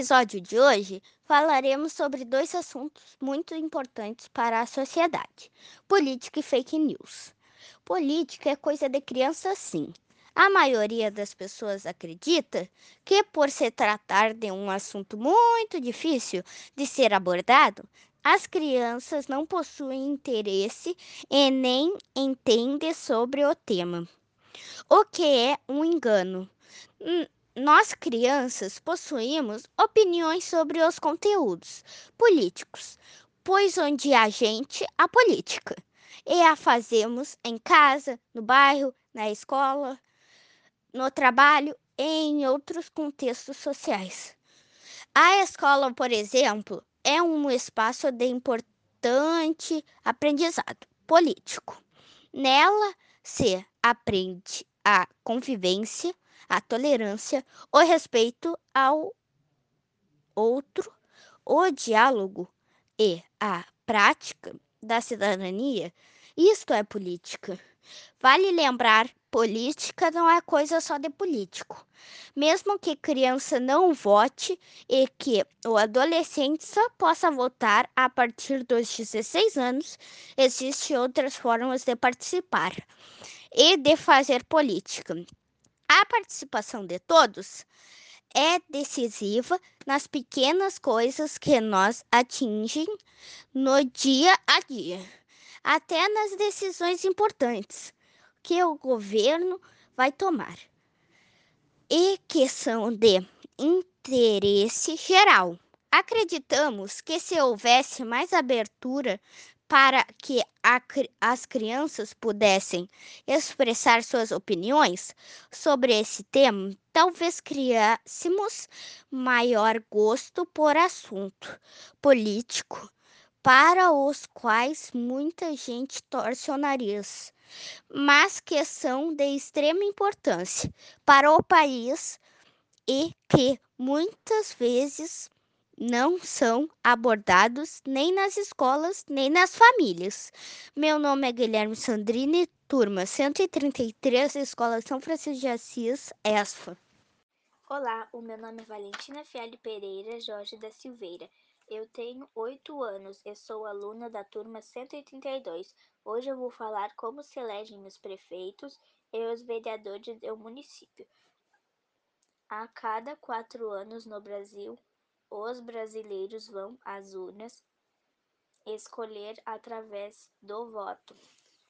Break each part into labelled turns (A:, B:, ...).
A: episódio de hoje, falaremos sobre dois assuntos muito importantes para a sociedade: política e fake news. Política é coisa de criança, sim. A maioria das pessoas acredita que, por se tratar de um assunto muito difícil de ser abordado, as crianças não possuem interesse e nem entendem sobre o tema. O que é um engano? Nós, crianças, possuímos opiniões sobre os conteúdos políticos, pois onde há gente, há política. E a fazemos em casa, no bairro, na escola, no trabalho e em outros contextos sociais. A escola, por exemplo, é um espaço de importante aprendizado político. Nela se aprende a convivência, a tolerância, o respeito ao outro, o diálogo e a prática da cidadania. Isto é política. Vale lembrar, política não é coisa só de político. Mesmo que criança não vote e que o adolescente só possa votar a partir dos 16 anos, existem outras formas de participar e de fazer política. A participação de todos é decisiva nas pequenas coisas que nós atingem no dia a dia, até nas decisões importantes que o governo vai tomar e que são de interesse geral. Acreditamos que se houvesse mais abertura para que a, as crianças pudessem expressar suas opiniões sobre esse tema, talvez criássemos maior gosto por assunto político, para os quais muita gente torce o nariz, mas que são de extrema importância para o país e que muitas vezes não são abordados nem nas escolas, nem nas famílias. Meu nome é Guilherme Sandrini, turma 133, Escola São Francisco de Assis, ESFA.
B: Olá, o meu nome é Valentina Fialho Pereira Jorge da Silveira. Eu tenho oito anos e sou aluna da turma 132. Hoje eu vou falar como se elegem os prefeitos e os vereadores do município. A cada quatro anos no Brasil, os brasileiros vão às urnas escolher através do voto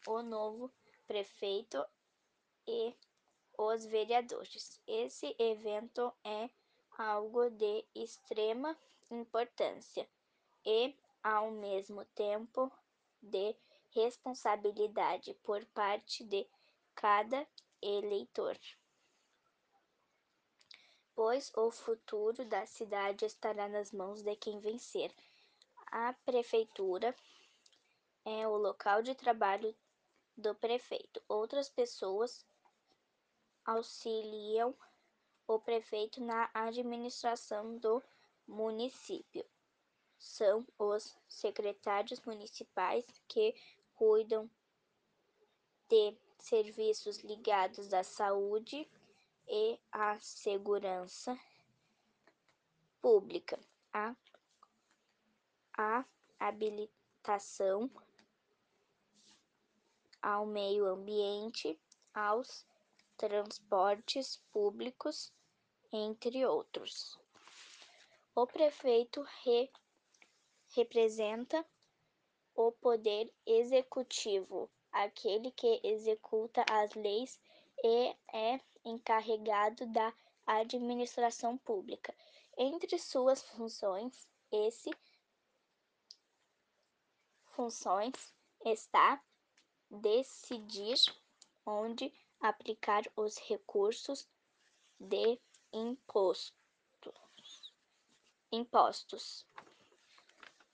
B: o novo prefeito e os vereadores. Esse evento é algo de extrema importância e, ao mesmo tempo, de responsabilidade por parte de cada eleitor pois o futuro da cidade estará nas mãos de quem vencer. A prefeitura é o local de trabalho do prefeito. Outras pessoas auxiliam o prefeito na administração do município. São os secretários municipais que cuidam de serviços ligados à saúde, e a segurança pública, a, a habilitação ao meio ambiente, aos transportes públicos, entre outros. O prefeito re, representa o poder executivo, aquele que executa as leis e é encarregado da administração pública. Entre suas funções, esse funções está decidir onde aplicar os recursos de impostos, impostos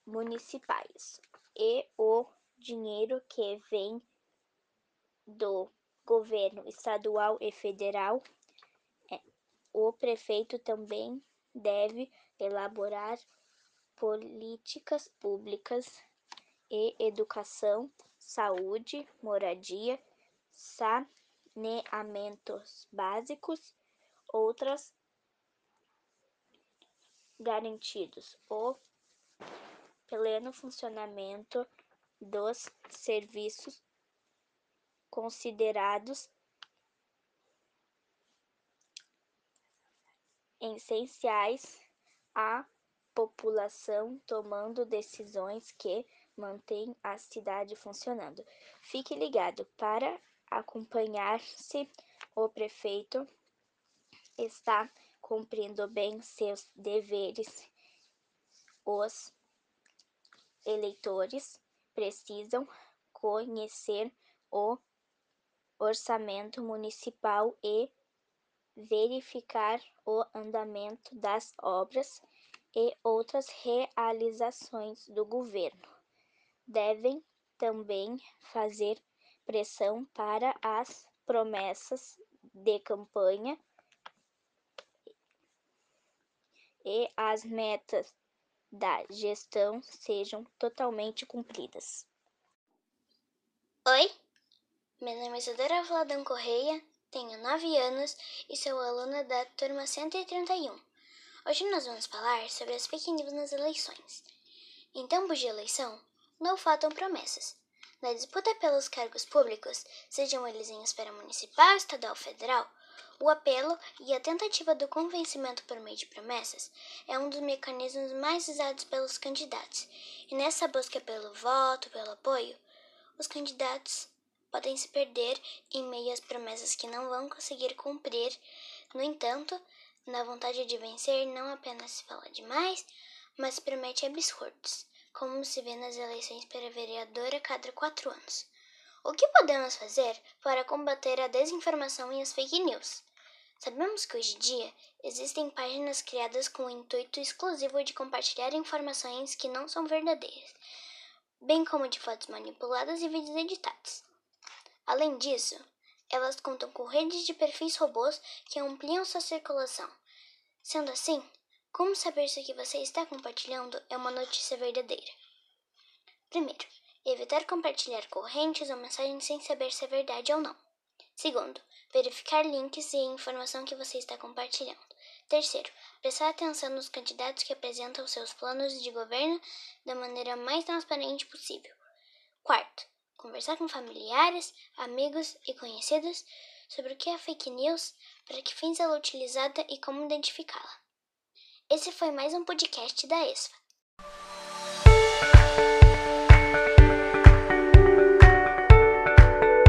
B: municipais e o dinheiro que vem do governo estadual e federal, é, o prefeito também deve elaborar políticas públicas e educação, saúde, moradia, saneamentos básicos, outras garantidos. O pleno funcionamento dos serviços considerados essenciais à população, tomando decisões que mantêm a cidade funcionando. Fique ligado para acompanhar se o prefeito está cumprindo bem seus deveres. Os eleitores precisam conhecer o orçamento municipal e verificar o andamento das obras e outras realizações do governo. Devem também fazer pressão para as promessas de campanha e as metas da gestão sejam totalmente cumpridas.
C: Oi, meu nome é Isadora Vladão Correia, tenho 9 anos e sou aluna da turma 131. Hoje nós vamos falar sobre as fake news nas eleições. Em tempos de eleição, não faltam promessas. Na disputa pelos cargos públicos, sejam eles em esfera municipal, estadual ou federal, o apelo e a tentativa do convencimento por meio de promessas é um dos mecanismos mais usados pelos candidatos, e nessa busca pelo voto, pelo apoio, os candidatos podem se perder em meio às promessas que não vão conseguir cumprir. No entanto, na vontade de vencer, não apenas se fala demais, mas promete absurdos, como se vê nas eleições para vereador a cada quatro anos. O que podemos fazer para combater a desinformação e as fake news? Sabemos que hoje em dia existem páginas criadas com o intuito exclusivo de compartilhar informações que não são verdadeiras, bem como de fotos manipuladas e vídeos editados. Além disso, elas contam com redes de perfis robôs que ampliam sua circulação. Sendo assim, como saber se o que você está compartilhando é uma notícia verdadeira? Primeiro, evitar compartilhar correntes ou mensagens sem saber se é verdade ou não. Segundo, verificar links e informação que você está compartilhando. Terceiro, prestar atenção nos candidatos que apresentam seus planos de governo da maneira mais transparente possível. Quarto, conversar com familiares, amigos e conhecidos sobre o que é fake news, para que fins ela é utilizada e como identificá-la. Esse foi mais um podcast da ESFA.